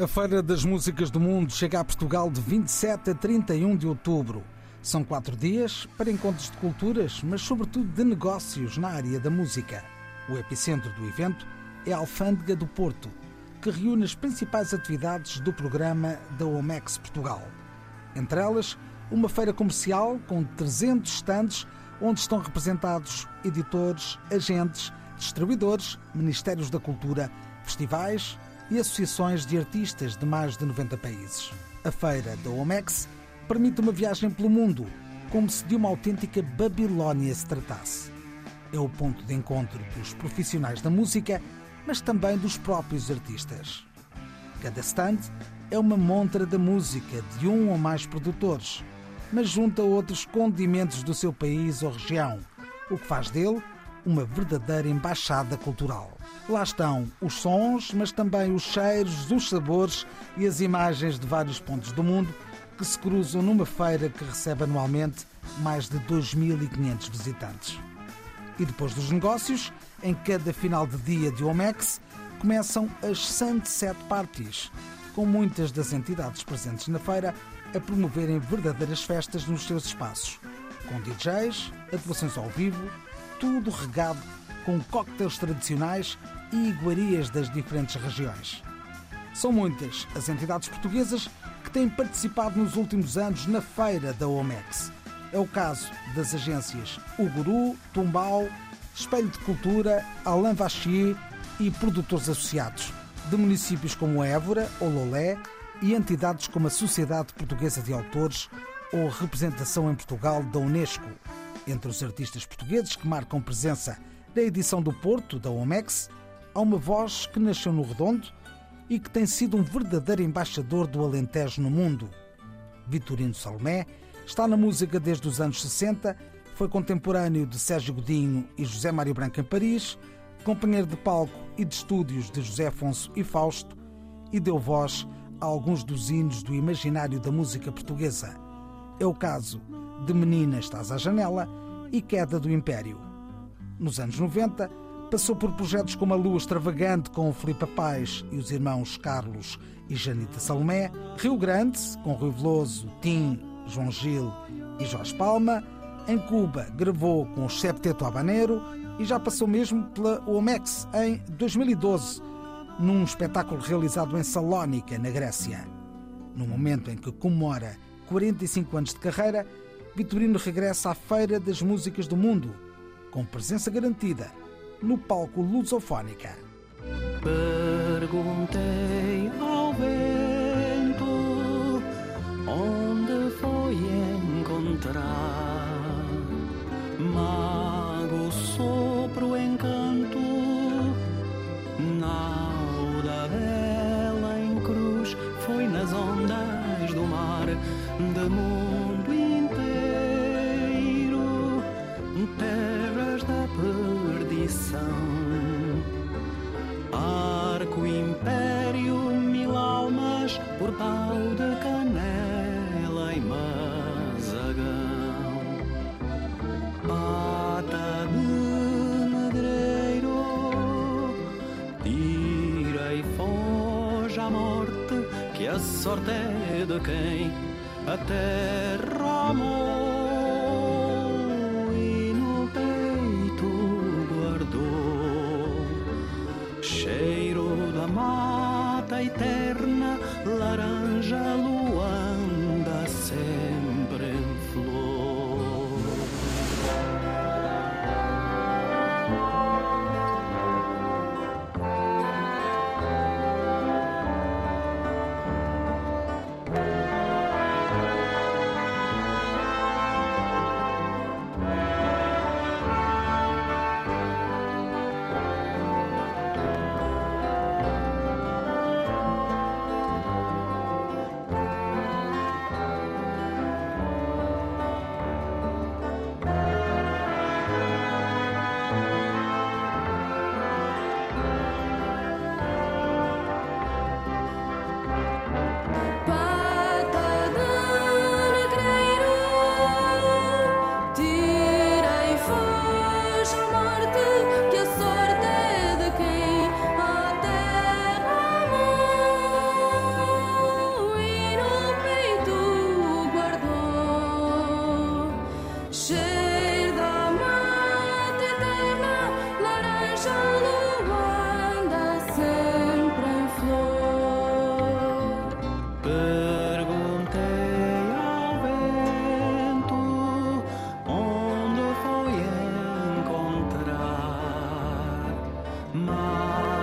A Feira das Músicas do Mundo chega a Portugal de 27 a 31 de outubro. São quatro dias para encontros de culturas, mas sobretudo de negócios na área da música. O epicentro do evento é a Alfândega do Porto, que reúne as principais atividades do programa da OMEX Portugal. Entre elas, uma feira comercial com 300 stands onde estão representados editores, agentes, distribuidores, ministérios da cultura, festivais, e associações de artistas de mais de 90 países. A feira da OMEX permite uma viagem pelo mundo, como se de uma autêntica Babilónia se tratasse. É o ponto de encontro dos profissionais da música, mas também dos próprios artistas. Cada stand é uma montra da música de um ou mais produtores, mas junta outros condimentos do seu país ou região, o que faz dele uma verdadeira embaixada cultural. Lá estão os sons, mas também os cheiros, os sabores e as imagens de vários pontos do mundo que se cruzam numa feira que recebe anualmente mais de 2.500 visitantes. E depois dos negócios, em cada final de dia de OMEX, começam as Sunset Parties, com muitas das entidades presentes na feira a promoverem verdadeiras festas nos seus espaços, com DJs, atuações ao vivo, tudo regado com coquetéis tradicionais e iguarias das diferentes regiões. São muitas as entidades portuguesas que têm participado nos últimos anos na feira da OMEX. É o caso das agências Uguru, Tumbau, Espelho de Cultura, Alain Vachier e produtores associados, de municípios como Évora ou Lolé e entidades como a Sociedade Portuguesa de Autores ou representação em Portugal da Unesco. Entre os artistas portugueses que marcam presença na edição do Porto da OMEX, há uma voz que nasceu no Redondo e que tem sido um verdadeiro embaixador do Alentejo no mundo. Vitorino Salomé está na música desde os anos 60, foi contemporâneo de Sérgio Godinho e José Mário Branco em Paris, companheiro de palco e de estúdios de José Afonso e Fausto e deu voz a alguns dos hinos do imaginário da música portuguesa. É o caso de Menina Estás à Janela e Queda do Império. Nos anos 90, passou por projetos como a Lua Extravagante com Filipe Paz e os irmãos Carlos e Janita Salomé, Rio Grande com Rui Veloso, Tim, João Gil e Jorge Palma, em Cuba gravou com o Septeto Habanero e já passou mesmo pela OMEX em 2012, num espetáculo realizado em Salónica, na Grécia. No momento em que comemora 45 anos de carreira, Vitorino regressa à Feira das Músicas do Mundo, com presença garantida no palco Lusofónica. Perguntei ao vento onde foi encontrar a sorte é de quem a terra amor. mata eterna, laranja, luanda, mar.